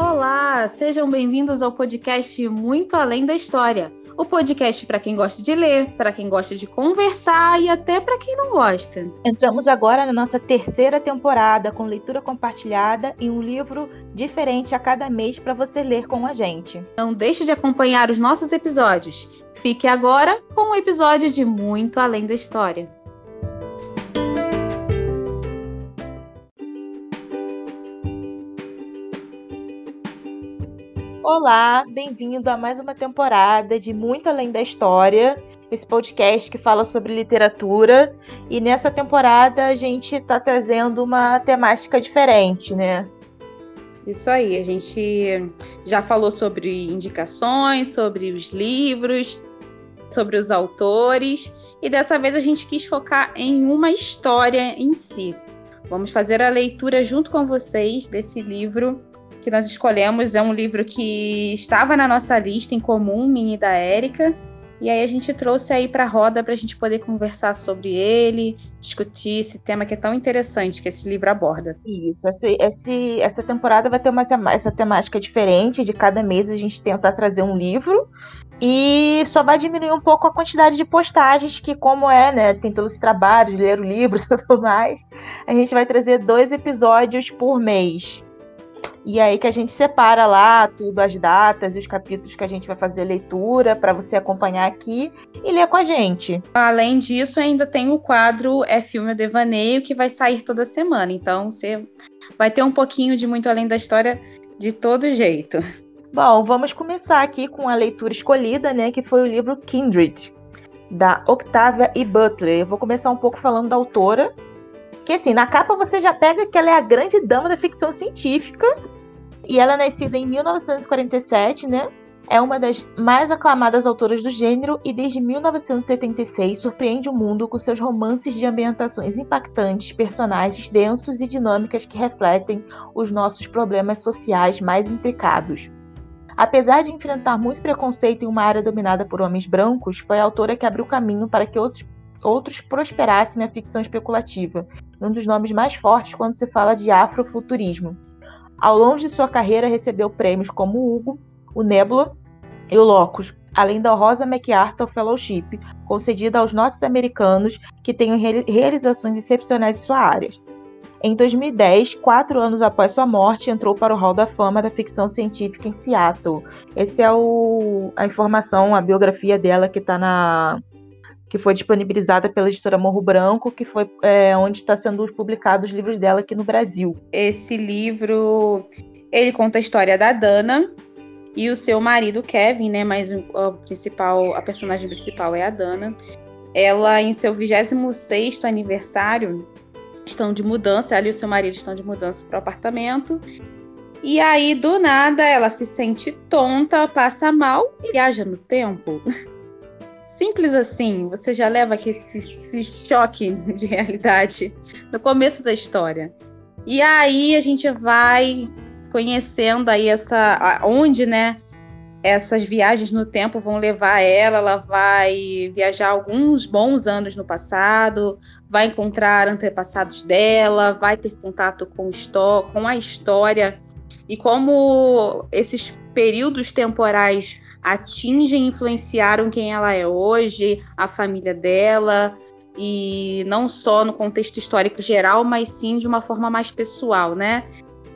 Olá, sejam bem-vindos ao podcast Muito Além da História. O podcast para quem gosta de ler, para quem gosta de conversar e até para quem não gosta. Entramos agora na nossa terceira temporada com leitura compartilhada e um livro diferente a cada mês para você ler com a gente. Não deixe de acompanhar os nossos episódios. Fique agora com o um episódio de Muito Além da História. Olá, bem-vindo a mais uma temporada de Muito Além da História, esse podcast que fala sobre literatura. E nessa temporada a gente está trazendo uma temática diferente, né? Isso aí, a gente já falou sobre indicações, sobre os livros, sobre os autores, e dessa vez a gente quis focar em uma história em si. Vamos fazer a leitura junto com vocês desse livro que nós escolhemos é um livro que estava na nossa lista em comum, Mini da Érica. E aí a gente trouxe aí para a roda para a gente poder conversar sobre ele, discutir esse tema que é tão interessante que esse livro aborda. Isso, esse, esse, essa temporada vai ter uma essa temática diferente. De cada mês a gente tenta trazer um livro e só vai diminuir um pouco a quantidade de postagens que, como é, né, tem todos os trabalhos, ler o livro e tudo mais, a gente vai trazer dois episódios por mês. E aí que a gente separa lá tudo, as datas e os capítulos que a gente vai fazer leitura para você acompanhar aqui e ler com a gente. Além disso, ainda tem o quadro É Filme ou Devaneio que vai sair toda semana. Então você vai ter um pouquinho de muito além da história de todo jeito. Bom, vamos começar aqui com a leitura escolhida, né, que foi o livro Kindred, da Octavia E. Butler. Eu vou começar um pouco falando da autora, que assim, na capa você já pega que ela é a grande dama da ficção científica. E ela é nascida em 1947, né? É uma das mais aclamadas autoras do gênero e desde 1976 surpreende o mundo com seus romances de ambientações impactantes, personagens densos e dinâmicas que refletem os nossos problemas sociais mais intricados. Apesar de enfrentar muito preconceito em uma área dominada por homens brancos, foi a autora que abriu caminho para que outros outros prosperassem na ficção especulativa, um dos nomes mais fortes quando se fala de afrofuturismo. Ao longo de sua carreira, recebeu prêmios como o Hugo, o Nebula e o Locus, além da Rosa MacArthur Fellowship, concedida aos norte-americanos que tenham realizações excepcionais em sua área. Em 2010, quatro anos após sua morte, entrou para o Hall da Fama da ficção científica em Seattle. Essa é o, a informação, a biografia dela que está na, que foi disponibilizada pela editora Morro Branco, que foi é, onde está sendo publicados os livros dela aqui no Brasil. Esse livro ele conta a história da Dana e o seu marido Kevin, né? Mas o principal, a personagem principal é a Dana. Ela, em seu 26 aniversário, estão de mudança, ela e o seu marido estão de mudança para o apartamento. E aí, do nada, ela se sente tonta, passa mal e viaja no tempo. Simples assim, você já leva esse, esse choque de realidade no começo da história. E aí a gente vai conhecendo aí essa onde, né, essas viagens no tempo vão levar ela, ela vai viajar alguns bons anos no passado, vai encontrar antepassados dela, vai ter contato com, com a história e como esses períodos temporais atingem e influenciaram quem ela é hoje, a família dela, e não só no contexto histórico geral, mas sim de uma forma mais pessoal, né?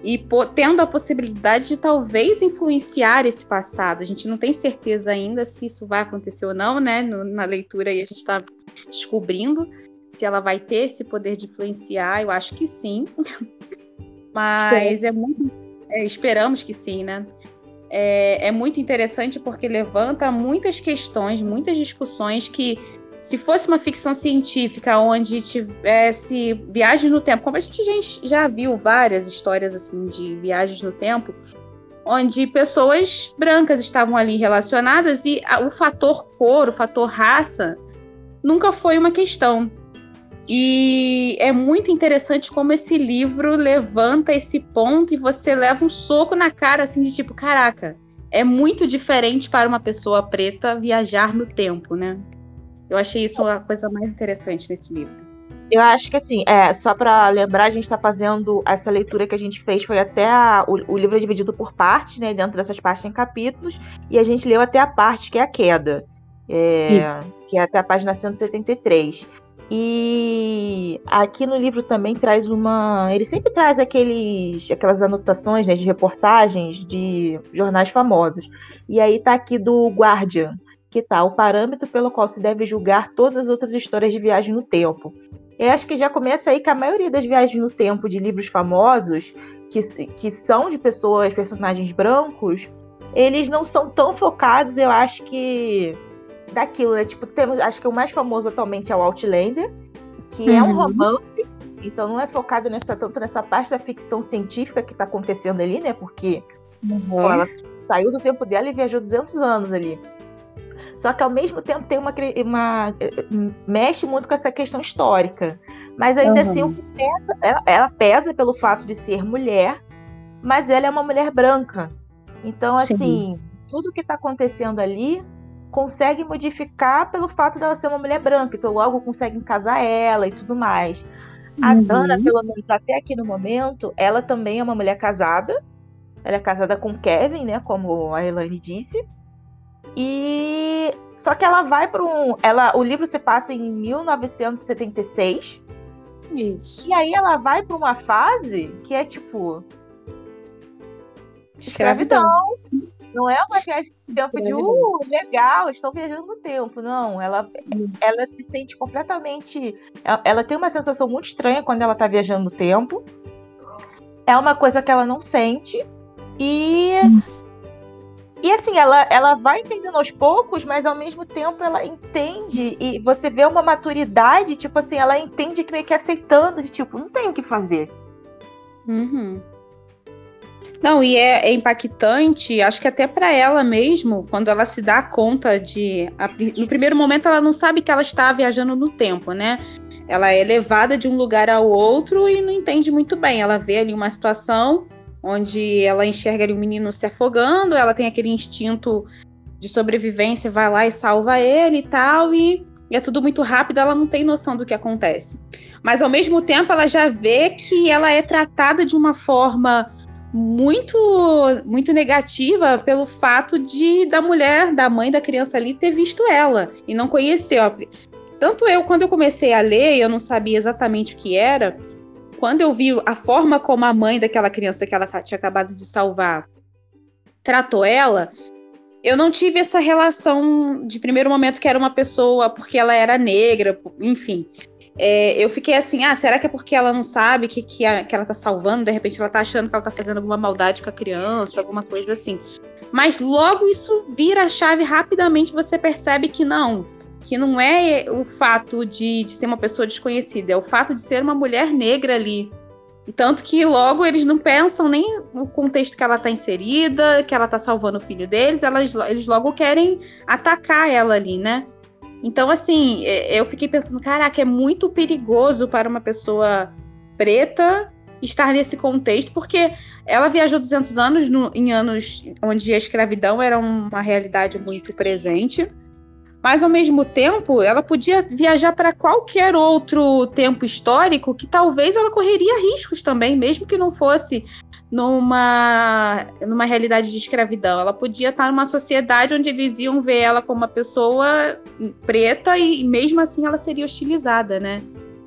E tendo a possibilidade de talvez influenciar esse passado. A gente não tem certeza ainda se isso vai acontecer ou não, né? No, na leitura aí a gente está descobrindo se ela vai ter esse poder de influenciar. Eu acho que sim. Mas é muito. É, esperamos que sim, né? É, é muito interessante porque levanta muitas questões, muitas discussões que se fosse uma ficção científica onde tivesse viagens no tempo, como a gente já viu várias histórias assim de viagens no tempo, onde pessoas brancas estavam ali relacionadas e o fator cor, o fator raça, nunca foi uma questão. E é muito interessante como esse livro levanta esse ponto e você leva um soco na cara, assim, de tipo, caraca, é muito diferente para uma pessoa preta viajar no tempo, né? Eu achei isso a coisa mais interessante nesse livro. Eu acho que assim, é, só para lembrar, a gente está fazendo essa leitura que a gente fez foi até a, o, o, livro é dividido por partes, né? Dentro dessas partes tem capítulos, e a gente leu até a parte que é a queda, é, que é até a página 173. E aqui no livro também traz uma. Ele sempre traz aqueles, aquelas anotações né, de reportagens de jornais famosos. E aí tá aqui do Guardian, que tá o parâmetro pelo qual se deve julgar todas as outras histórias de viagem no tempo. Eu acho que já começa aí que a maioria das viagens no tempo de livros famosos, que, que são de pessoas, personagens brancos, eles não são tão focados, eu acho que daquilo, né? Tipo, temos, acho que o mais famoso atualmente é o Outlander, que uhum. é um uhum. romance, então não é focado nessa, tanto nessa parte da ficção científica que está acontecendo ali, né? Porque uhum. pô, ela saiu do tempo dela e viajou 200 anos ali. Só que ao mesmo tempo tem uma, uma mexe muito com essa questão histórica. Mas ainda uhum. assim, o que pesa, ela, ela, pesa pelo fato de ser mulher, mas ela é uma mulher branca. Então, assim, Sim. tudo que está acontecendo ali consegue modificar pelo fato dela ser uma mulher branca, então logo conseguem casar ela e tudo mais. A uhum. Dana, pelo menos até aqui no momento, ela também é uma mulher casada. Ela é casada com Kevin, né? Como a Elaine disse. E só que ela vai para um, ela, o livro se passa em 1976. Isso. E aí ela vai para uma fase que é tipo escravidão. Não é uma viagem no tempo de, uh, legal, estou viajando no tempo. Não, ela, ela se sente completamente. Ela, ela tem uma sensação muito estranha quando ela está viajando no tempo. É uma coisa que ela não sente. E. E assim, ela, ela vai entendendo aos poucos, mas ao mesmo tempo ela entende. E você vê uma maturidade, tipo assim, ela entende que meio que aceitando, de tipo, não tem o que fazer. Uhum. Não, e é, é, impactante, acho que até para ela mesmo, quando ela se dá conta de. A, no primeiro momento, ela não sabe que ela está viajando no tempo, né? Ela é levada de um lugar ao outro e não entende muito bem. Ela vê ali uma situação onde ela enxerga ali um menino se afogando, ela tem aquele instinto de sobrevivência, vai lá e salva ele e tal, e, e é tudo muito rápido, ela não tem noção do que acontece. Mas ao mesmo tempo, ela já vê que ela é tratada de uma forma muito muito negativa pelo fato de da mulher, da mãe da criança ali ter visto ela e não conhecer. Tanto eu, quando eu comecei a ler, eu não sabia exatamente o que era. Quando eu vi a forma como a mãe daquela criança que ela tinha acabado de salvar tratou ela, eu não tive essa relação de primeiro momento que era uma pessoa porque ela era negra, enfim é, eu fiquei assim, ah, será que é porque ela não sabe que, que, a, que ela tá salvando? De repente ela tá achando que ela tá fazendo alguma maldade com a criança, alguma coisa assim. Mas logo isso vira a chave rapidamente, você percebe que não, que não é o fato de, de ser uma pessoa desconhecida, é o fato de ser uma mulher negra ali. Tanto que logo eles não pensam nem no contexto que ela está inserida, que ela está salvando o filho deles, elas, eles logo querem atacar ela ali, né? Então, assim, é, eu fiquei pensando, caraca, é muito perigoso para uma pessoa preta estar nesse contexto, porque ela viajou 200 anos no, em anos onde a escravidão era uma realidade muito presente, mas ao mesmo tempo ela podia viajar para qualquer outro tempo histórico que talvez ela correria riscos também, mesmo que não fosse numa, numa realidade de escravidão. Ela podia estar numa sociedade onde eles iam ver ela como uma pessoa preta e, mesmo assim ela seria hostilizada, né?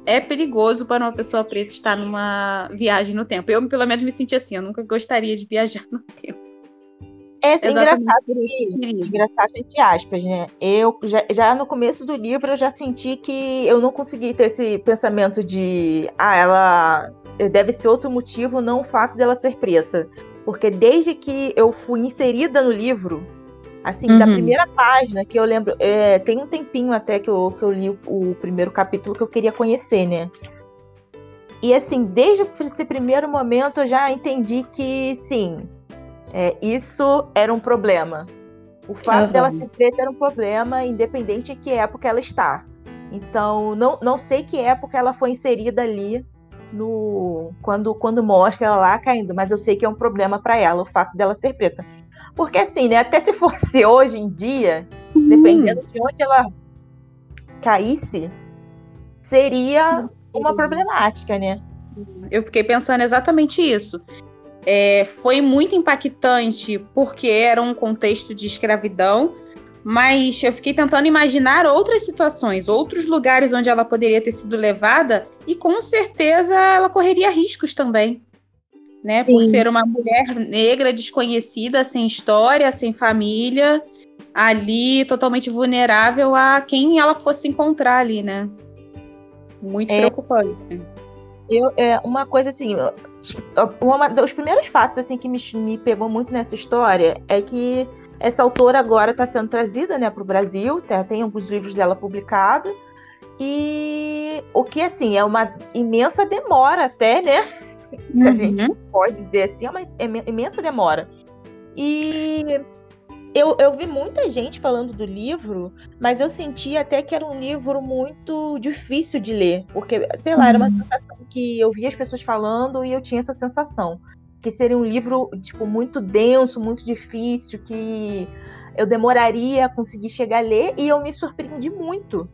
É perigoso para uma pessoa preta estar numa viagem no tempo. Eu, pelo menos, me senti assim. Eu nunca gostaria de viajar no tempo. É assim, engraçado, engraçado entre aspas, né? Eu já, já no começo do livro eu já senti que eu não consegui ter esse pensamento de ah, ela deve ser outro motivo, não o fato dela ser preta. Porque desde que eu fui inserida no livro, assim, uhum. da primeira página, que eu lembro, é, tem um tempinho até que eu, que eu li o, o, primeiro capítulo que eu queria conhecer, né? E assim, desde esse primeiro momento eu já entendi que sim, é, isso era um problema. O fato uhum. dela ser preta era um problema, independente de que época ela está. Então, não, não sei que época ela foi inserida ali no quando quando mostra ela lá caindo, mas eu sei que é um problema para ela o fato dela ser preta. Porque assim, né, até se fosse hoje em dia, hum. dependendo de onde ela caísse, seria uma problemática, né? Eu fiquei pensando exatamente isso. É, foi muito impactante porque era um contexto de escravidão, mas eu fiquei tentando imaginar outras situações, outros lugares onde ela poderia ter sido levada e com certeza ela correria riscos também, né? Sim. Por ser uma mulher negra desconhecida, sem história, sem família, ali totalmente vulnerável a quem ela fosse encontrar ali, né? Muito é, preocupante. Eu, é, uma coisa assim, uma dos primeiros fatos assim que me, me pegou muito nessa história é que essa autora agora está sendo trazida né, para o Brasil, tá, tem alguns livros dela publicados. E o que, assim, é uma imensa demora até, né? Se uhum. a gente pode dizer assim, é uma imensa demora. E eu, eu vi muita gente falando do livro, mas eu senti até que era um livro muito difícil de ler. Porque, sei lá, era uma uhum. sensação que eu via as pessoas falando e eu tinha essa sensação que seria um livro tipo muito denso, muito difícil, que eu demoraria a conseguir chegar a ler e eu me surpreendi muito.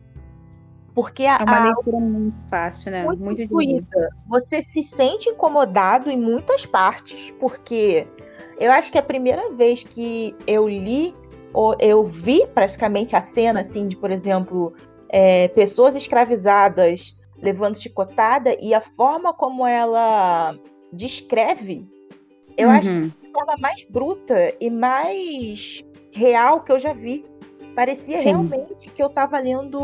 Porque a, é uma leitura muito fácil, né? Muito, muito. Você se sente incomodado em muitas partes, porque eu acho que a primeira vez que eu li, ou eu vi praticamente a cena, assim, de, por exemplo, é, pessoas escravizadas levando chicotada e a forma como ela descreve eu uhum. acho que é a forma mais bruta e mais real que eu já vi. Parecia Sim. realmente que eu estava lendo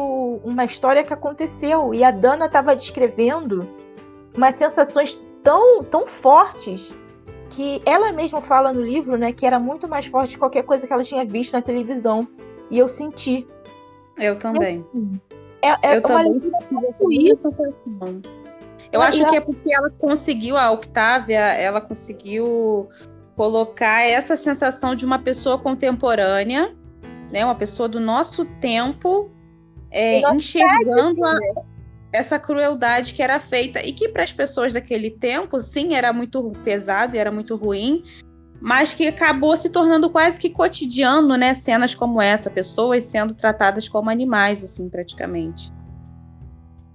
uma história que aconteceu e a Dana estava descrevendo umas sensações tão, tão fortes que ela mesma fala no livro, né, que era muito mais forte que qualquer coisa que ela tinha visto na televisão. E eu senti. Eu também. Assim, é, é eu uma também. Eu acho que é porque ela conseguiu, a Octávia, ela conseguiu colocar essa sensação de uma pessoa contemporânea, né, uma pessoa do nosso tempo, é, enxergando a, né? Essa crueldade que era feita e que para as pessoas daquele tempo, sim, era muito pesado e era muito ruim, mas que acabou se tornando quase que cotidiano, né, cenas como essa, pessoas sendo tratadas como animais, assim, praticamente.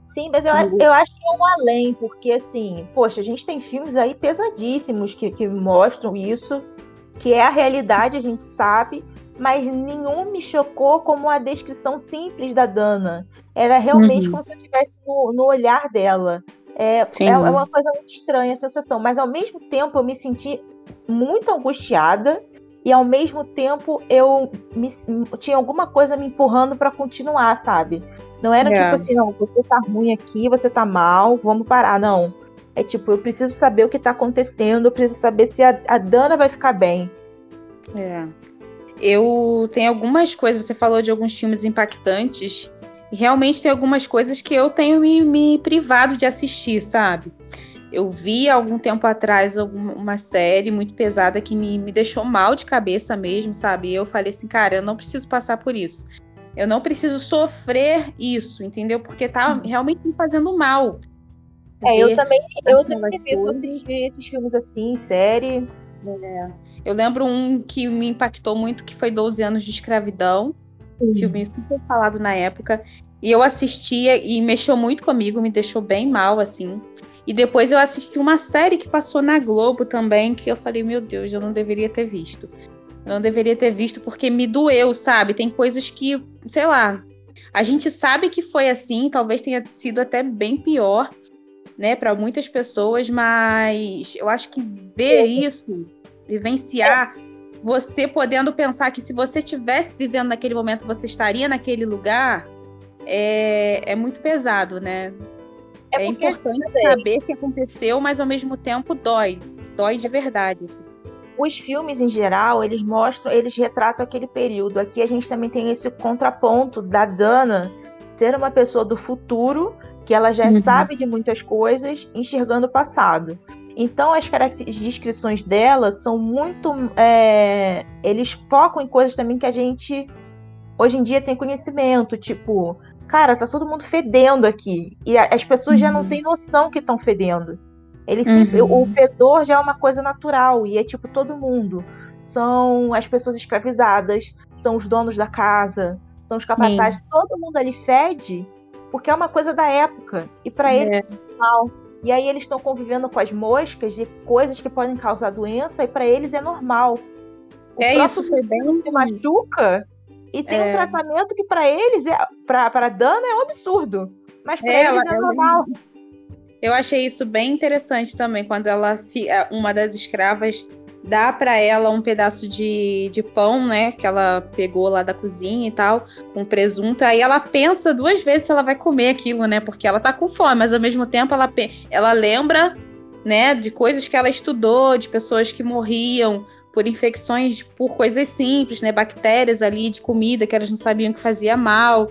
Sim, mas eu, eu acho que é um além, porque assim, poxa, a gente tem filmes aí pesadíssimos que, que mostram isso, que é a realidade, a gente sabe, mas nenhum me chocou como a descrição simples da Dana. Era realmente uhum. como se eu estivesse no, no olhar dela. É, é, é, uma coisa muito estranha a sensação, mas ao mesmo tempo eu me senti muito angustiada e ao mesmo tempo eu me, tinha alguma coisa me empurrando para continuar, sabe? Não era tipo assim, não, você tá ruim aqui, você tá mal, vamos parar. Não. É tipo, eu preciso saber o que tá acontecendo, eu preciso saber se a, a Dana vai ficar bem. É. Eu tenho algumas coisas, você falou de alguns filmes impactantes, e realmente tem algumas coisas que eu tenho me, me privado de assistir, sabe? Eu vi algum tempo atrás uma série muito pesada que me, me deixou mal de cabeça mesmo, sabe? E eu falei assim, cara, eu não preciso passar por isso. Eu não preciso sofrer isso, entendeu? Porque tá realmente me fazendo mal. É, eu também, eu também evito assistir esses filmes assim, série. É. Eu lembro um que me impactou muito, que foi 12 anos de escravidão. Uhum. Filme super falado na época. E eu assistia e mexeu muito comigo, me deixou bem mal, assim. E depois eu assisti uma série que passou na Globo também, que eu falei, meu Deus, eu não deveria ter visto. Eu não deveria ter visto porque me doeu, sabe? Tem coisas que, sei lá, a gente sabe que foi assim, talvez tenha sido até bem pior, né, para muitas pessoas, mas eu acho que ver isso, vivenciar, você podendo pensar que se você estivesse vivendo naquele momento, você estaria naquele lugar, é, é muito pesado, né? É, é importante saber o que aconteceu, mas ao mesmo tempo dói, dói de verdade. Assim os filmes em geral, eles mostram, eles retratam aquele período. Aqui a gente também tem esse contraponto da Dana ser uma pessoa do futuro, que ela já uhum. sabe de muitas coisas, enxergando o passado. Então as descrições dela são muito. É, eles focam em coisas também que a gente hoje em dia tem conhecimento, tipo, cara, tá todo mundo fedendo aqui. E as pessoas uhum. já não uhum. têm noção que estão fedendo. Ele sempre, uhum. o fedor já é uma coisa natural e é tipo todo mundo. São as pessoas escravizadas, são os donos da casa, são os capatazes, todo mundo ali fede porque é uma coisa da época. E para É. eles é normal. E aí eles estão convivendo com as moscas de coisas que podem causar doença e para eles é normal. O É isso, foi bem. se machuca e tem um É. tratamento que para eles é para Dana é um absurdo, mas para É, eles é ela- normal. Eu achei isso bem interessante também, quando ela a- uma das escravas dá pra ela um pedaço de, de pão, né, que ela pegou lá da cozinha e tal, com presunto, aí ela pensa duas vezes se ela vai comer aquilo, né, porque ela tá com fome, mas ao mesmo tempo ela, ela lembra, né, de coisas que ela estudou, de pessoas que morriam por infecções, por coisas simples, né, bactérias ali de comida que elas não sabiam que fazia mal.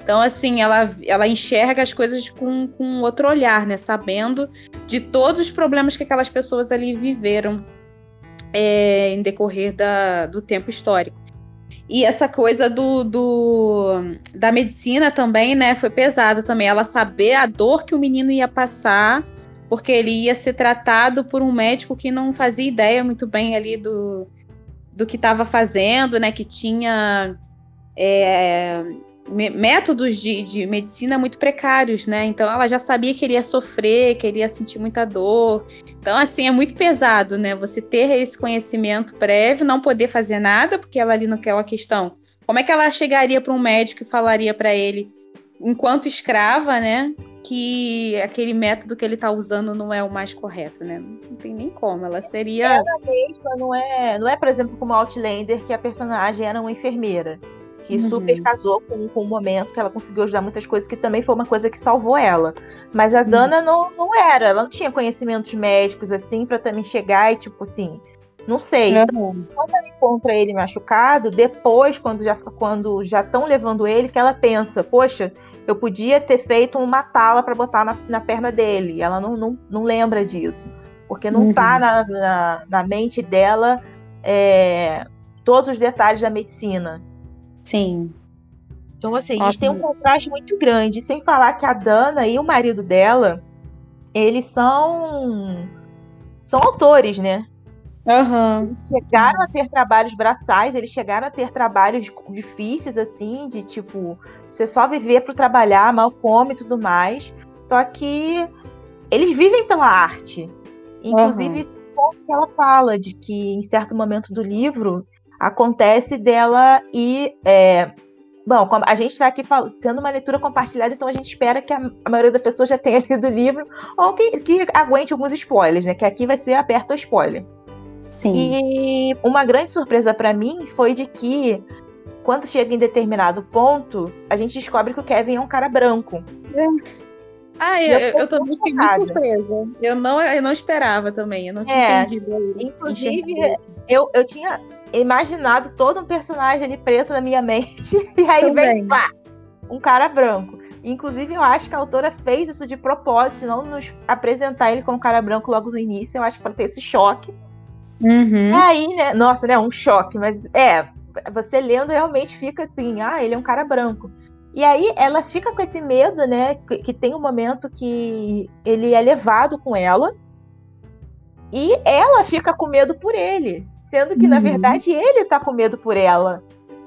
Então, assim, ela, ela enxerga as coisas com, com outro olhar, né? Sabendo de todos os problemas que aquelas pessoas ali viveram é, em decorrer da, do tempo histórico. E essa coisa do, do, da medicina também, né? Foi pesado também. Ela saber a dor que o menino ia passar, porque ele ia ser tratado por um médico que não fazia ideia muito bem ali do, do que estava fazendo, né? Que tinha. é, métodos de, de medicina muito precários, né? Então ela já sabia que ele ia sofrer, que ele ia sentir muita dor. Então, assim, é muito pesado, né? Você ter esse conhecimento prévio, não poder fazer nada, porque ela ali naquela questão. Como é que ela chegaria para um médico e falaria para ele, enquanto escrava, né? Que aquele método que ele tá usando não é o mais correto, né? Não tem nem como. Ela seria. mesma não é, não é, por exemplo, como Outlander, que a personagem era uma enfermeira. Que Uhum. super casou com, com o momento que ela conseguiu ajudar muitas coisas, que também foi uma coisa que salvou ela. Mas a Dana não, não era, ela não tinha conhecimentos médicos assim pra também chegar e tipo assim, não sei. Então, quando ela encontra ele machucado, depois, quando já quando já estão levando ele, que ela pensa, poxa, eu podia ter feito uma tala pra botar na, na perna dele. E ela não, não, não lembra disso. Porque não Uhum. tá na, na, na mente dela é, todos os detalhes da medicina. Sim. Então, assim, a gente Ótimo. tem um contraste muito grande. Sem falar que a Dana e o marido dela, eles são. São autores, né? Aham. Eles chegaram a ter trabalhos braçais, eles chegaram a ter trabalhos difíceis, assim, de tipo, você só viver para trabalhar, mal come e tudo mais. Só que eles vivem pela arte. Inclusive, esse ponto que ela fala de que em certo momento do livro acontece dela e. É, bom, como a gente está aqui tendo uma leitura compartilhada, então a gente espera que a, a maioria da pessoa já tenha lido o livro ou que, que aguente alguns spoilers, né? Que aqui vai ser aberto ao spoiler. Sim. E uma grande surpresa pra mim foi de que, quando chega em determinado ponto, a gente descobre que o Kevin é um cara branco. Ah, E eu, eu eu, também muito fiquei muito surpresa. Eu não, eu não esperava também. Eu não tinha É, entendido. Inclusive, eu, eu tinha imaginado todo um personagem ali preso na minha mente, e aí Também. vem, pá, um cara branco. Inclusive, eu acho que a autora fez isso de propósito, não nos apresentar ele como cara branco logo no início, eu acho que para ter esse choque. Uhum. E aí, né? Nossa, né? Um choque, mas é, você lendo realmente fica assim, ah, ele é um cara branco. E aí ela fica com esse medo, né? Que, que tem um momento que ele é levado com ela. E ela fica com medo por ele. Sendo que, na Uhum. verdade, ele tá com medo por ela.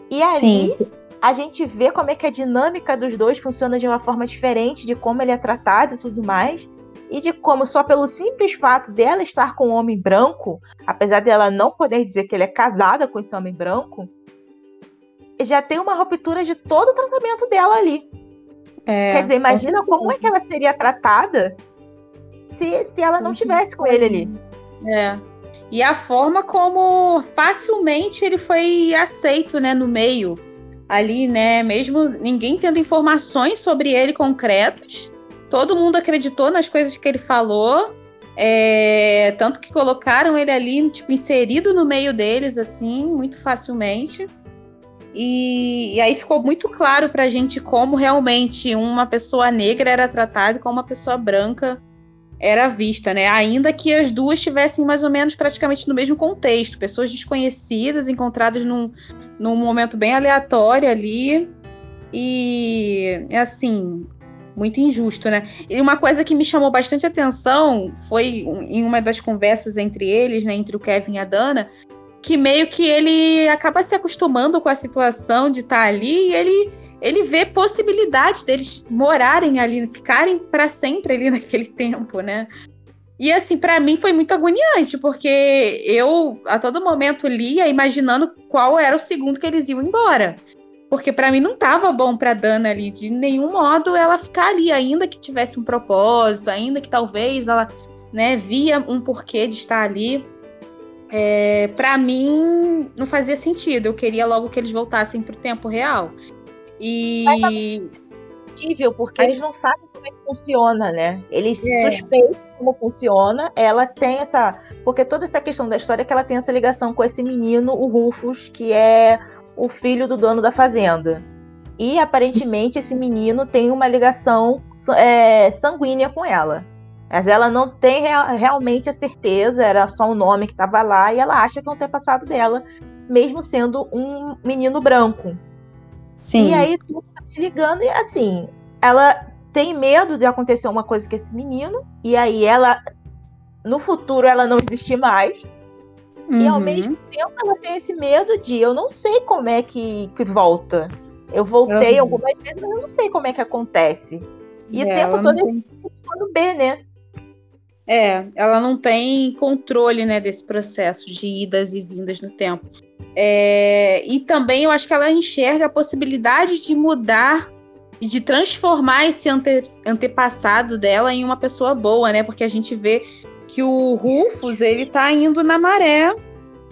E ali Sim. a gente vê como é que a dinâmica dos dois funciona de uma forma diferente, de como ele é tratado e tudo mais. E de como, só pelo simples fato dela estar com um homem branco, apesar dela não poder dizer que ele é casada com esse homem branco, já tem uma ruptura de todo o tratamento dela ali. É, Quer dizer, imagina com como é que ela seria tratada se, se ela não tivesse com ele ali. É. E a forma como facilmente ele foi aceito, né, no meio ali, né, mesmo ninguém tendo informações sobre ele concretas, todo mundo acreditou nas coisas que ele falou, é, tanto que colocaram ele ali, tipo, inserido no meio deles, assim, muito facilmente. E, e aí ficou muito claro pra gente como realmente uma pessoa negra era tratada como uma pessoa branca era vista, né? Ainda que as duas estivessem mais ou menos praticamente no mesmo contexto, pessoas desconhecidas, encontradas num, num momento bem aleatório ali. E é assim, muito injusto, né? E uma coisa que me chamou bastante atenção foi em uma das conversas entre eles, né, entre o Kevin e a Dana, que meio que ele acaba se acostumando com a situação de estar ali e ele ele vê possibilidade deles morarem ali, ficarem para sempre ali naquele tempo, né? E assim, para mim foi muito agoniante, porque eu a todo momento lia imaginando qual era o segundo que eles iam embora. Porque para mim não tava bom para Dana ali de nenhum modo ela ficar ali, ainda que tivesse um propósito, ainda que talvez ela, né, via um porquê de estar ali. É, para mim não fazia sentido. Eu queria logo que eles voltassem pro tempo real. E possível, porque eles não sabem como é que funciona, né? Eles é. suspeitam como funciona. Ela tem essa. Porque toda essa questão da história é que ela tem essa ligação com esse menino, o Rufus, que é o filho do dono da fazenda. E aparentemente esse menino tem uma ligação é, sanguínea com ela. Mas ela não tem real, realmente a certeza, era só um nome que estava lá, e ela acha que é um passado dela, mesmo sendo um menino branco. Sim. E aí tudo tá se ligando, e assim, ela tem medo de acontecer uma coisa com esse menino, e aí ela, no futuro, ela não existe mais. Uhum. E ao uhum. mesmo tempo ela tem esse medo de eu não sei como é que, que volta. Eu voltei uhum. algumas vezes, mas eu não sei como é que acontece. E é, o tempo todo tem... ele B, né? É, ela não tem controle, né, desse processo de idas e vindas no tempo. É, e também eu acho que ela enxerga a possibilidade de mudar e de transformar esse ante, antepassado dela em uma pessoa boa, né? Porque a gente vê que o Rufus, ele tá indo na maré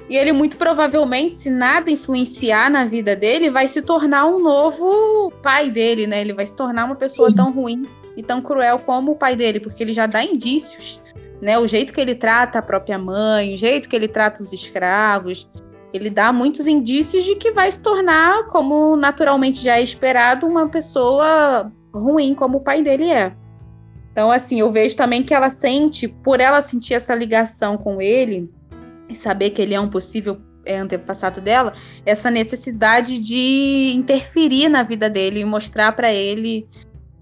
e ele muito provavelmente, se nada influenciar na vida dele, vai se tornar um novo pai dele, né? Ele vai se tornar uma pessoa Sim. tão ruim e tão cruel como o pai dele, porque ele já dá indícios, né? O jeito que ele trata a própria mãe, o jeito que ele trata os escravos, ele dá muitos indícios de que vai se tornar, como naturalmente já é esperado, uma pessoa ruim, como o pai dele é. Então, assim, eu vejo também que ela sente, por ela sentir essa ligação com ele, e saber que ele é um possível é, antepassado dela, essa necessidade de interferir na vida dele e mostrar para ele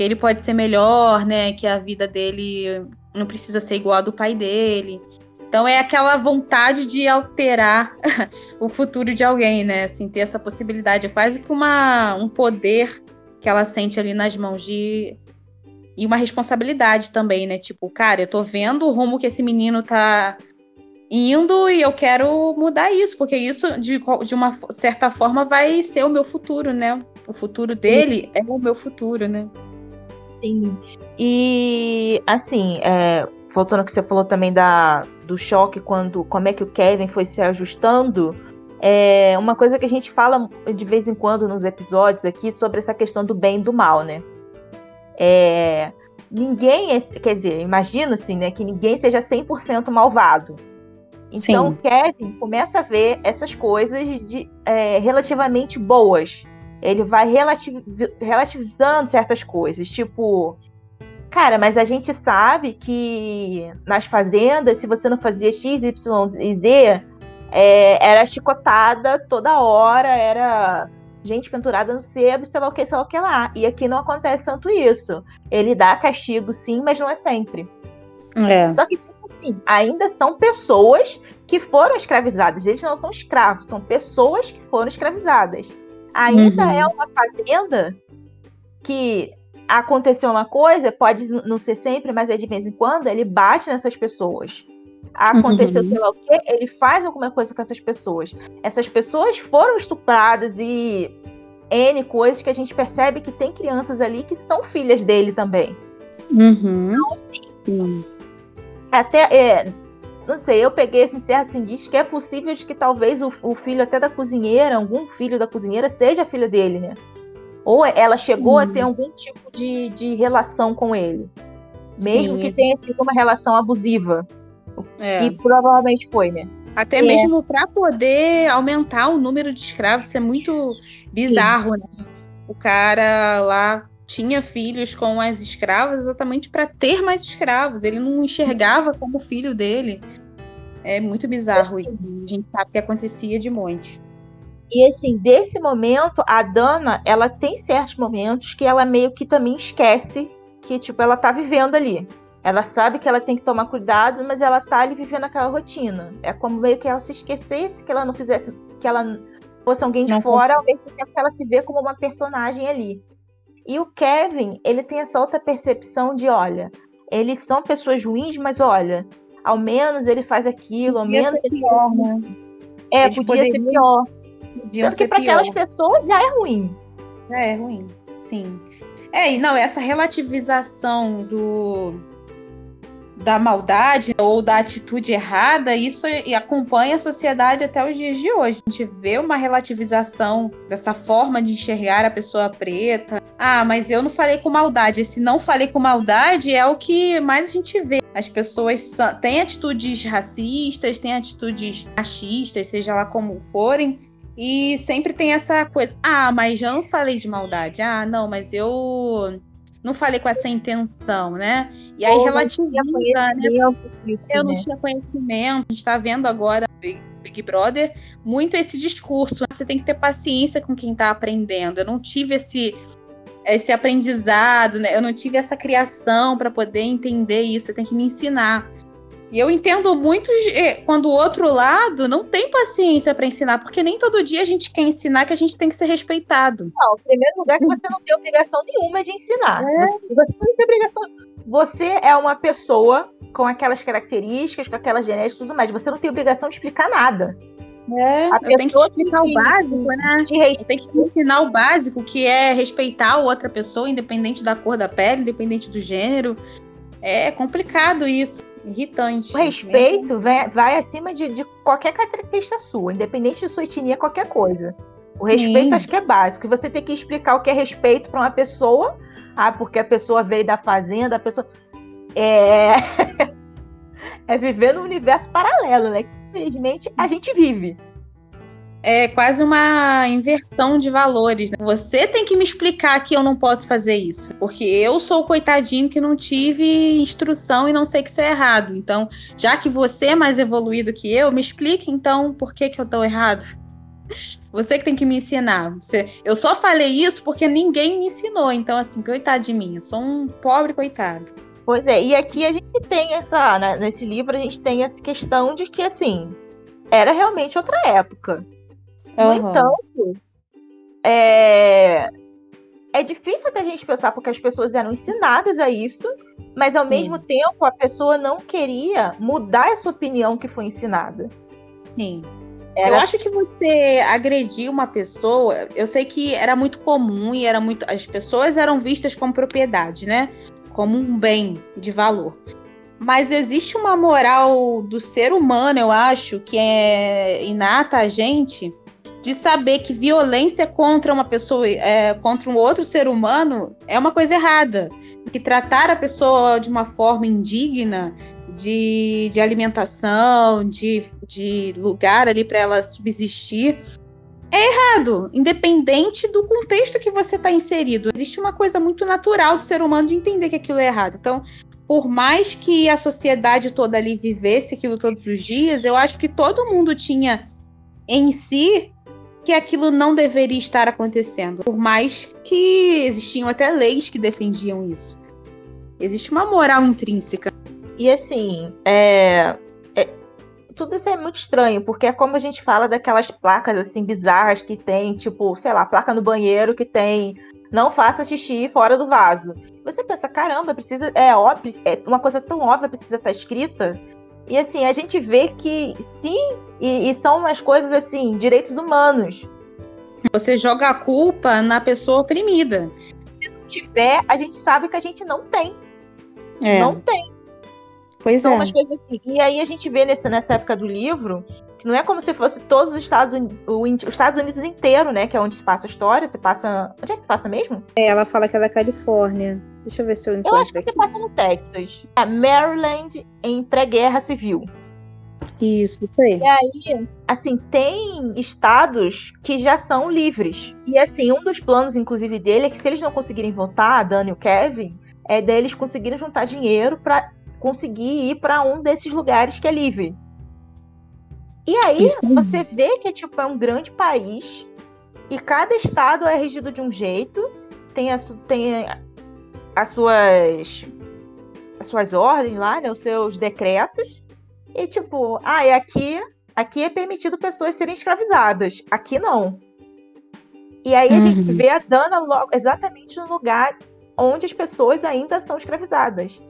ele pode ser melhor, né? Que a vida dele não precisa ser igual a do pai dele. Então é aquela vontade de alterar o futuro de alguém, né? Assim, ter essa possibilidade. É quase que uma, um poder que ela sente ali nas mãos de. E uma responsabilidade também, né? Tipo, cara, eu tô vendo o rumo que esse menino tá indo e eu quero mudar isso, porque isso, de, de uma certa forma, vai ser o meu futuro, né? O futuro dele é o meu futuro, né? Sim. E, assim, é, voltando ao que você falou também da, do choque, quando como é que o Kevin foi se ajustando, é uma coisa que a gente fala de vez em quando nos episódios aqui sobre essa questão do bem e do mal, né? É, ninguém, é, quer dizer, imagina assim, né, que ninguém seja 100% malvado. Então, Sim. Kevin começa a ver essas coisas de, é, relativamente boas. Ele vai relativ relativizando certas coisas, tipo, Cara, mas a gente sabe que nas fazendas, se você não fazia X, Y e Z, é, era chicotada toda hora, era gente pendurada no sebo, sei lá o que, sei lá o que lá. E aqui não acontece tanto isso. Ele dá castigo, sim, mas não é sempre. É. Só que, tipo assim, ainda são pessoas que foram escravizadas. Eles não são escravos, são pessoas que foram escravizadas. Ainda uhum. é uma fazenda que aconteceu uma coisa, pode não ser sempre, mas é de vez em quando, ele bate nessas pessoas. Aconteceu uhum. sei lá o quê, ele faz alguma coisa com essas pessoas. Essas pessoas foram estupradas e N coisas que a gente percebe que tem crianças ali que são filhas dele também. Uhum. Então, assim, até, é, não sei, eu peguei esse certo indício que é possível de que talvez o, o filho até da cozinheira, algum filho da cozinheira, seja filha dele, né? Ou ela chegou uhum. a ter algum tipo de, de relação com ele. Mesmo Sim. que tenha sido uma relação abusiva. É. Que provavelmente foi, né? Até é. mesmo para poder aumentar o número de escravos, isso é muito bizarro, Sim. né? O cara lá tinha filhos com as escravas exatamente para ter mais escravos. Ele não enxergava como filho dele. É muito bizarro. E a gente sabe que acontecia de monte. E assim, desse momento, a Dana, ela tem certos momentos que ela meio que também esquece que, tipo, ela tá vivendo ali. Ela sabe que ela tem que tomar cuidado, mas ela tá ali vivendo aquela rotina. É como meio que ela se esquecesse que ela não fizesse, que ela fosse alguém de Não fora, ao mesmo tempo que ela se vê como uma personagem ali. E o Kevin, ele tem essa outra percepção de, olha, eles são pessoas ruins, mas olha, ao menos ele faz aquilo, ao Podia menos ser ele pior, faz né? É, Eles podia ser poderiam- pior. Podiam Tanto que ser para aquelas pessoas já é ruim. É, é ruim. Sim. É, e não, essa relativização do da maldade ou da atitude errada, isso acompanha a sociedade até os dias de hoje. A gente vê uma relativização dessa forma de enxergar a pessoa preta. Ah, mas eu não falei com maldade. Esse não falei com maldade é o que mais a gente vê. As pessoas têm atitudes racistas, têm atitudes machistas, seja lá como forem, e sempre tem essa coisa. Ah, mas eu não falei de maldade. Ah, não, mas eu não falei com essa intenção, né? E aí Ou não relativiza, né? disso, Eu não né? tinha conhecimento. A gente está vendo agora Big, Big Brother muito esse discurso. Você tem que ter paciência com quem está aprendendo. Eu não tive esse esse aprendizado, né? Eu não tive essa criação para poder entender isso. Você tem que me ensinar. E eu entendo muito eh, quando o outro lado não tem paciência para ensinar, porque nem todo dia a gente quer ensinar que a gente tem que ser respeitado. Não, em primeiro lugar, que você não tem obrigação nenhuma de ensinar. É. Você, você não tem obrigação. Você é uma pessoa com aquelas características, com aquela genética e tudo mais. Você não tem obrigação de explicar nada. É, A eu tenho que explicar que- o básico, né? Tenho que ensinar o básico, que é respeitar a outra pessoa, independente da cor da pele, independente do gênero. É complicado isso, irritante. O respeito vai, vai acima de, de qualquer característica sua, independente de sua etnia, qualquer coisa. O respeito Sim. acho que é básico. E você tem que explicar o que é respeito para uma pessoa. Ah, porque a pessoa veio da fazenda, a pessoa. É. é viver num universo paralelo, né? Que, infelizmente a gente vive. É quase uma inversão de valores. né? Você tem que me explicar que eu não posso fazer isso, porque eu sou o coitadinho que não tive instrução e não sei que isso é errado. Então, já que você é mais evoluído que eu, me explique então por que, que eu tô errado. Você que tem que me ensinar. Você- eu só falei isso porque ninguém me ensinou. Então, assim, coitado de mim. Eu sou um pobre coitado. Pois é, e aqui a gente tem essa. né, nesse livro a gente tem essa questão de que, assim, era realmente outra época. No Aham. entanto, é... é difícil até a gente pensar porque as pessoas eram ensinadas a isso, mas ao Sim. mesmo tempo a pessoa não queria mudar essa opinião que foi ensinada. Sim. Era- Eu acho que você agredir uma pessoa, eu sei que era muito comum e era muito. As pessoas eram vistas como propriedade, né? Como um bem de valor. Mas existe uma moral do ser humano, eu acho, que é inata a gente, de saber que violência contra uma pessoa, é, contra um outro ser humano, é uma coisa errada. Que tratar a pessoa de uma forma indigna, de, de alimentação, de, de lugar ali para ela subsistir, é errado, independente do contexto que você está inserido. Existe uma coisa muito natural do ser humano de entender que aquilo é errado. Então, por mais que a sociedade toda ali vivesse aquilo todos os dias, eu acho que todo mundo tinha em si que aquilo não deveria estar acontecendo. Por mais que existiam até leis que defendiam isso. Existe uma moral intrínseca. E assim, é... é- tudo isso é muito estranho, porque é como a gente fala daquelas placas assim bizarras que tem, tipo, sei lá, placa no banheiro que tem não faça xixi fora do vaso. Você pensa, caramba, precisa. É óbvio, é uma coisa tão óbvia precisa estar escrita. E assim, a gente vê que sim, e, e são umas coisas assim, direitos humanos. Você joga a culpa na pessoa oprimida. Se não tiver, a gente sabe que a gente não tem. É, Não tem. pois São é. umas coisas assim. E aí a gente vê nesse, nessa época do livro não é como se fosse todos os Estados Unidos, os Estados Unidos inteiro, né? Que é onde se passa a história. Se passa. Onde é que se passa mesmo? É, ela fala que é da Califórnia. Deixa eu ver se eu Eu encontro acho que aqui. se passa no Texas. É Maryland em pré-guerra civil. Isso, isso aí. E aí, assim, tem estados que já são livres. E assim, um dos planos, inclusive, dele é que se eles não conseguirem votar, a Dani e o Kevin, é deles conseguirem juntar dinheiro pra conseguir ir pra um desses lugares que é livre. E aí, Isso você vê que tipo, é um grande país e cada estado é regido de um jeito, tem, as, tem as suas as suas ordens lá, né, os seus decretos. E tipo, ah, e aqui aqui é permitido pessoas serem escravizadas, aqui não. E aí a uhum. gente vê a Dana logo, exatamente no lugar onde as pessoas ainda são escravizadas.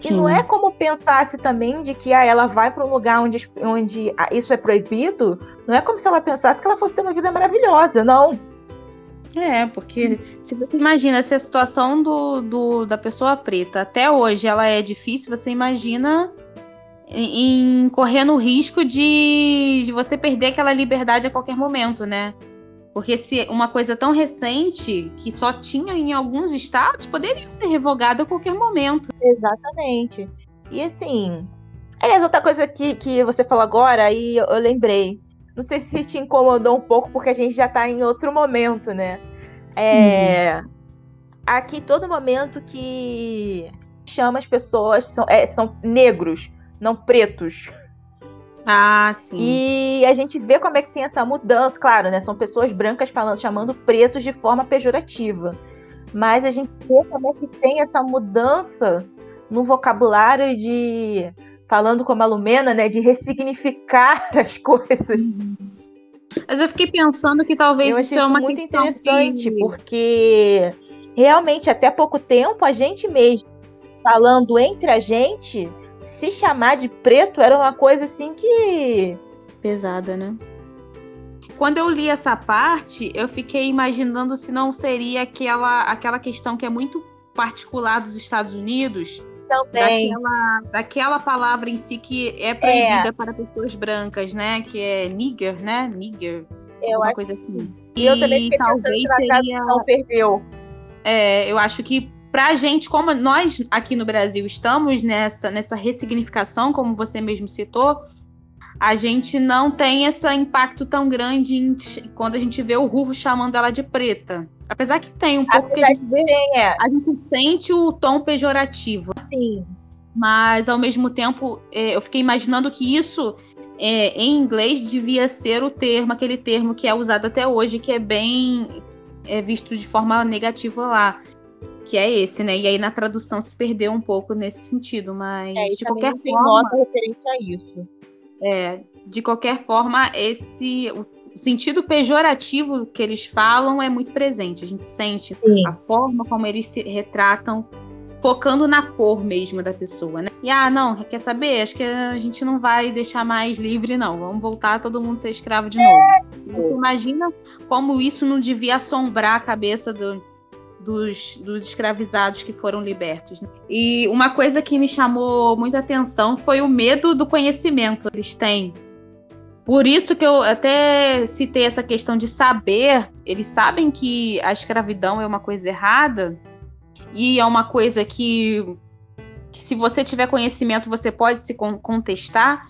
Sim. E não é como pensasse também de que ah, ela vai para um lugar onde, onde ah, isso é proibido, não é como se ela pensasse que ela fosse ter uma vida maravilhosa, não. É, porque se você imagina se a situação do, do, da pessoa preta até hoje ela é difícil, você imagina em, em correndo o risco de, de você perder aquela liberdade a qualquer momento, né? Porque se uma coisa tão recente, que só tinha em alguns estados, poderia ser revogada a qualquer momento. Exatamente. E assim. Aliás, outra coisa que, que você falou agora, aí eu, eu lembrei. Não sei se te incomodou um pouco, porque a gente já tá em outro momento, né? É. Uhum. Aqui, todo momento que chama as pessoas são, é, são negros, não pretos. Ah, sim. E a gente vê como é que tem essa mudança, claro, né? São pessoas brancas falando, chamando pretos de forma pejorativa. Mas a gente vê como é que tem essa mudança no vocabulário de falando como a Lumena, né, de ressignificar as coisas. Mas eu fiquei pensando que talvez eu isso é uma muito interessante, que... porque realmente até pouco tempo a gente mesmo falando entre a gente se chamar de preto era uma coisa assim que. Pesada, né? Quando eu li essa parte, eu fiquei imaginando se não seria aquela, aquela questão que é muito particular dos Estados Unidos. Também. Daquela, daquela palavra em si que é proibida é. para pessoas brancas, né? Que é nigger, né? Nigger. Eu uma coisa assim. E, e eu também talvez seria... não perdeu. É, eu acho que para a gente, como nós aqui no Brasil estamos nessa, nessa ressignificação, como você mesmo citou, a gente não tem esse impacto tão grande em, quando a gente vê o Rufo chamando ela de preta. Apesar que tem um pouco que a gente vê, é. a gente sente o tom pejorativo. Sim. Mas ao mesmo tempo, é, eu fiquei imaginando que isso é, em inglês devia ser o termo, aquele termo que é usado até hoje, que é bem é visto de forma negativa lá que é esse, né? E aí na tradução se perdeu um pouco nesse sentido, mas é, de qualquer tem forma, nota referente a isso. É, de qualquer forma, esse o sentido pejorativo que eles falam é muito presente. A gente sente Sim. a forma como eles se retratam focando na cor mesmo da pessoa, né? E ah, não, quer saber? Acho que a gente não vai deixar mais livre, não. Vamos voltar todo mundo ser escravo de novo. É. Imagina como isso não devia assombrar a cabeça do, dos, dos escravizados que foram libertos. Né? E uma coisa que me chamou muita atenção foi o medo do conhecimento que eles têm. Por isso que eu até citei essa questão de saber. Eles sabem que a escravidão é uma coisa errada e é uma coisa que, que se você tiver conhecimento, você pode se contestar.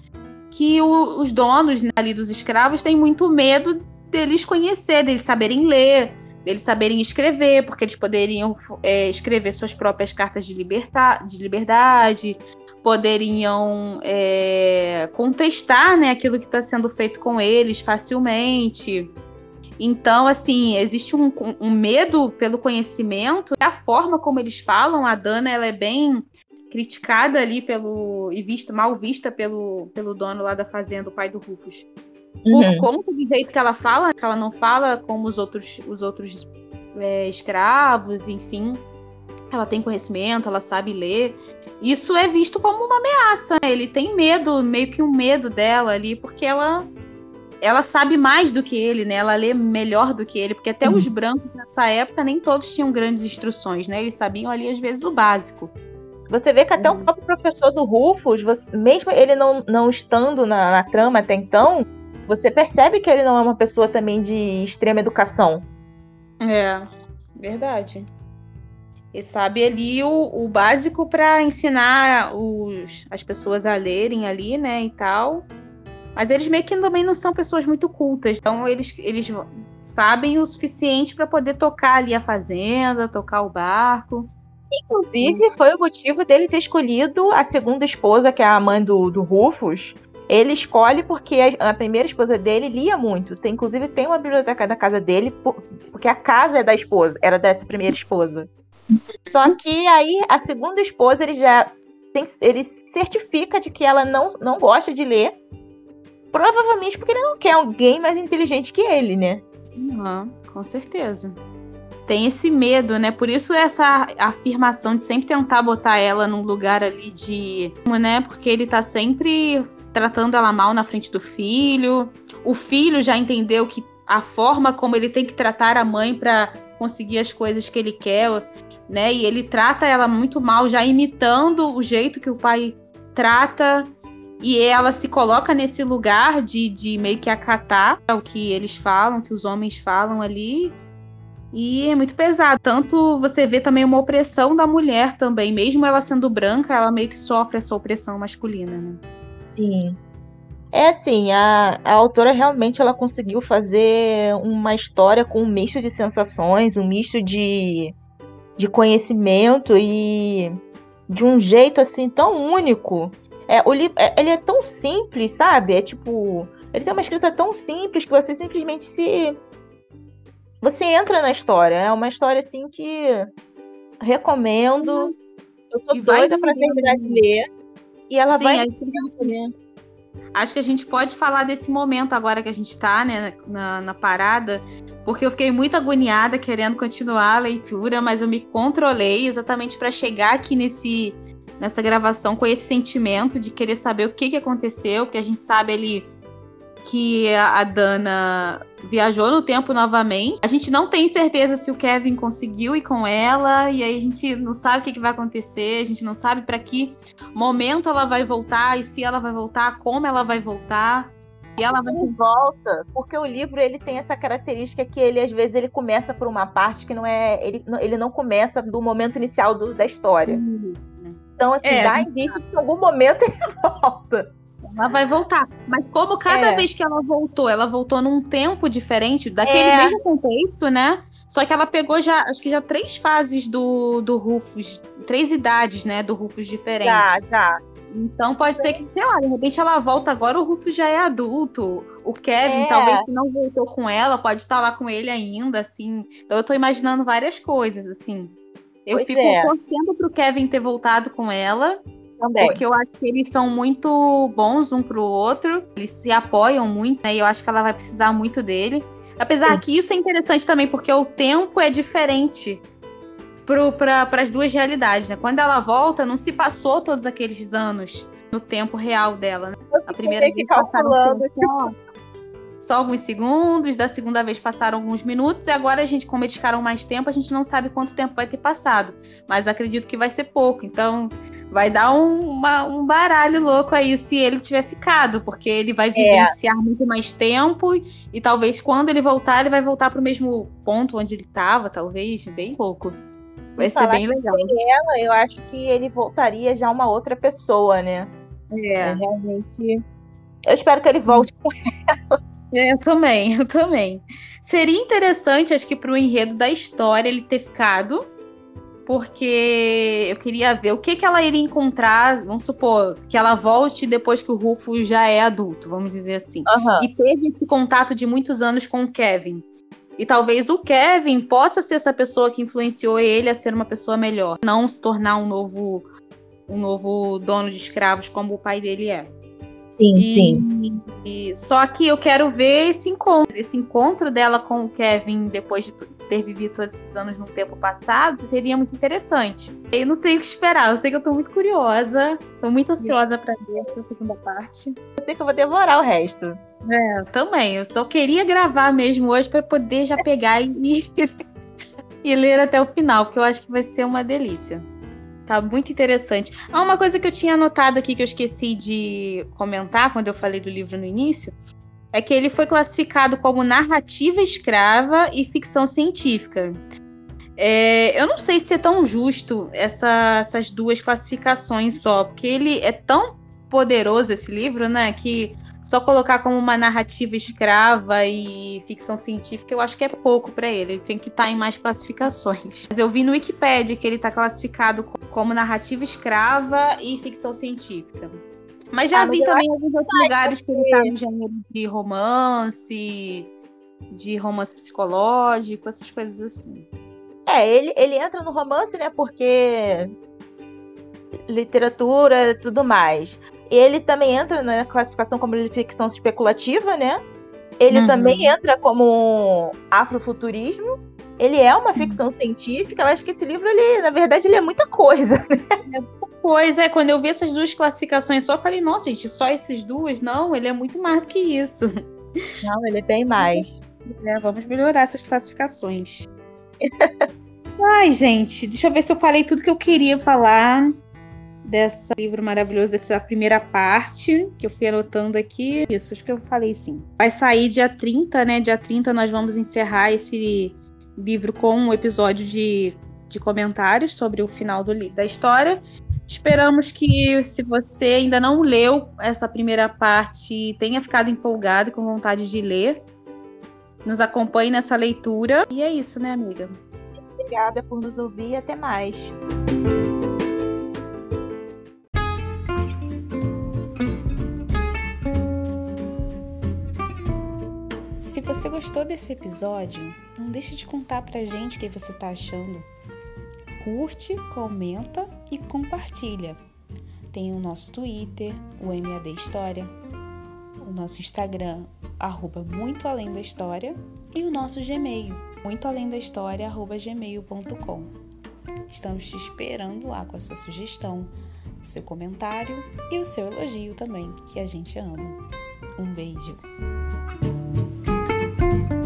Que o, os donos né, ali dos escravos têm muito medo deles conhecer, deles saberem ler, eles saberem escrever, porque eles poderiam é, escrever suas próprias cartas de, liberta de liberdade, poderiam é, contestar né, aquilo que está sendo feito com eles facilmente. Então, assim, existe um, um, medo pelo conhecimento. A forma como eles falam, a Dana, ela é bem criticada ali pelo e vista mal vista pelo, pelo dono lá da fazenda, o pai do Rufus uhum. conta do jeito que ela fala, que ela não fala como os outros, os outros é, escravos, enfim. Ela tem conhecimento, ela sabe ler. Isso é visto como uma ameaça. Né? Ele tem medo, meio que um medo dela ali, porque ela ela sabe mais do que ele, né? Ela lê melhor do que ele, porque até uhum. os brancos nessa época nem todos tinham grandes instruções, né? Eles sabiam ali às vezes o básico. Você vê que até uhum. o próprio professor do Rufus, você, mesmo ele não, não estando na, na trama até então, você percebe que ele não é uma pessoa também de extrema educação. É, verdade. Ele sabe ali o, o básico para ensinar os, as pessoas a lerem ali, né, e tal. Mas eles meio que também não são pessoas muito cultas. Então eles, eles sabem o suficiente para poder tocar ali a fazenda, tocar o barco. Inclusive, foi o motivo dele ter escolhido a segunda esposa, que é a mãe do, do Rufus, ele escolhe porque a, primeira esposa dele lia muito. Tem, inclusive, tem uma biblioteca da casa dele, porque a casa é da esposa, era dessa primeira esposa. Só que aí a segunda esposa ele já tem, ele certifica de que ela não, não gosta de ler. Provavelmente porque ele não quer alguém mais inteligente que ele, né? Uhum, com certeza. Tem esse medo, né? Por isso essa afirmação de sempre tentar botar ela num lugar ali de. né? Porque ele tá sempre tratando ela mal na frente do filho. O filho já entendeu que a forma como ele tem que tratar a mãe para conseguir as coisas que ele quer, né? E ele trata ela muito mal, já imitando o jeito que o pai trata. E ela se coloca nesse lugar de, de meio que acatar o que eles falam, que os homens falam ali. E é muito pesado. Tanto você vê também uma opressão da mulher também. Mesmo ela sendo branca, ela meio que sofre essa opressão masculina, né? Sim. É assim, a, a autora realmente ela conseguiu fazer uma história com um misto de sensações, um misto de, de conhecimento e de um jeito assim tão único. É, o livro, é, ele é tão simples, sabe? É tipo, ele tem uma escrita tão simples que você simplesmente se você entra na história. É uma história assim que recomendo. Eu tô e doida para terminar de ler. E ela Sim, vai. Acho que a gente pode falar desse momento agora que a gente está né, na, na, parada, porque eu fiquei muito agoniada querendo continuar a leitura, mas eu me controlei exatamente para chegar aqui nesse, nessa gravação com esse sentimento de querer saber o que, que aconteceu, porque a gente sabe ali que a Dana viajou no tempo novamente. A gente não tem certeza se o Kevin conseguiu ir com ela, e aí a gente não sabe o que, que vai acontecer, a gente não sabe para que momento ela vai voltar, e se ela vai voltar, como ela vai voltar. E ela vai volta, porque o livro ele tem essa característica que ele às vezes ele começa por uma parte que não é, ele, ele não começa do momento inicial do, da história. Então assim, é, dá indício que em algum momento ele volta. Ela vai voltar. Mas como cada é. vez que ela voltou, ela voltou num tempo diferente, daquele é. mesmo contexto, né? Só que ela pegou já, acho que já três fases do, do Rufus, três idades, né, do Rufus diferentes. Já, já. Então pode ser que, sei lá, de repente ela volta agora, o Rufus já é adulto. O Kevin, é. talvez que não voltou com ela, pode estar lá com ele ainda, assim. Então eu tô imaginando várias coisas, assim. Eu pois fico é. torcendo pro Kevin ter voltado com ela. Também. Porque eu acho que eles são muito bons um pro outro. Eles se apoiam muito, né? E eu acho que ela vai precisar muito dele. Apesar Sim. que isso é interessante também, porque o tempo é diferente para as duas realidades, né? Quando ela volta, não se passou todos aqueles anos no tempo real dela, né? A primeira vez passaram só, só alguns segundos, da segunda vez passaram alguns minutos, e agora a gente, como eles ficaram mais tempo, a gente não sabe quanto tempo vai ter passado. Mas acredito que vai ser pouco. Então, vai dar um, uma, um baralho louco aí se ele tiver ficado, porque ele vai é. vivenciar é. muito mais tempo e talvez quando ele voltar, ele vai voltar para o mesmo ponto onde ele estava, talvez, bem pouco. Vai ser bem legal. Ela, eu acho que ele voltaria já uma outra pessoa, né? É. é realmente. Eu espero que ele volte com ela. É, eu também, eu também. Seria interessante, acho que, para o enredo da história ele ter ficado porque eu queria ver o que, que ela iria encontrar. Vamos supor que ela volte depois que o Rufo já é adulto, vamos dizer assim. Uhum. E teve esse contato de muitos anos com o Kevin. E talvez o Kevin possa ser essa pessoa que influenciou ele a ser uma pessoa melhor, não se tornar um novo um novo dono de escravos como o pai dele é. Sim, e, sim. E, só que eu quero ver esse encontro, esse encontro dela com o Kevin depois de ter vivido todos esses anos no tempo passado, seria muito interessante. Eu não sei o que esperar, eu sei que eu tô muito curiosa, tô muito ansiosa para ver essa segunda parte. Eu sei que eu vou devorar o resto. É, também. Eu só queria gravar mesmo hoje para poder já pegar e, e ler até o final, porque eu acho que vai ser uma delícia. Tá muito interessante. Há uma coisa que eu tinha anotado aqui que eu esqueci de comentar quando eu falei do livro no início, é que ele foi classificado como narrativa escrava e ficção científica. É, eu não sei se é tão justo essa, essas duas classificações só, porque ele é tão poderoso esse livro, né? Que só colocar como uma narrativa escrava e ficção científica, eu acho que é pouco para ele. Ele tem que estar tá em mais classificações. Mas eu vi no Wikipedia que ele está classificado como narrativa escrava e ficção científica. Mas já ah, vi também alguns outros lugares que ele tá no gênero de romance, de romance psicológico, essas coisas assim. É, ele, ele entra no romance, né? Porque literatura tudo mais. Ele também entra na classificação como ficção especulativa, né? Ele Uhum. também entra como afrofuturismo. Ele é uma ficção científica. Eu acho que esse livro, ele, na verdade, ele é muita coisa. Pois é, quando eu vi essas duas classificações só, eu falei, nossa, gente, só essas duas? Não, ele é muito mais do que isso. Não, ele é bem mais. É, vamos melhorar essas classificações. Ai, gente, deixa eu ver se eu falei tudo que eu queria falar desse livro maravilhoso, dessa primeira parte, que eu fui anotando aqui. Isso, acho que eu falei sim. Vai sair dia 30, né? Dia 30 nós vamos encerrar esse livro com um episódio de, de comentários sobre o final do, da história. Esperamos que, se você ainda não leu essa primeira parte, tenha ficado empolgado com vontade de ler. Nos acompanhe nessa leitura. E é isso, né, amiga? Obrigada por nos ouvir. Até mais. Você gostou desse episódio, não deixe de contar pra gente o que você tá achando. Curte, comenta e compartilha. Tem o nosso Twitter, o MAD História, o nosso Instagram, arroba Muito Além da História, e o nosso Gmail, muito além da história, arroba gmail.com. Estamos te esperando lá com a sua sugestão, o seu comentário e o seu elogio também, que a gente ama. Um beijo! thank you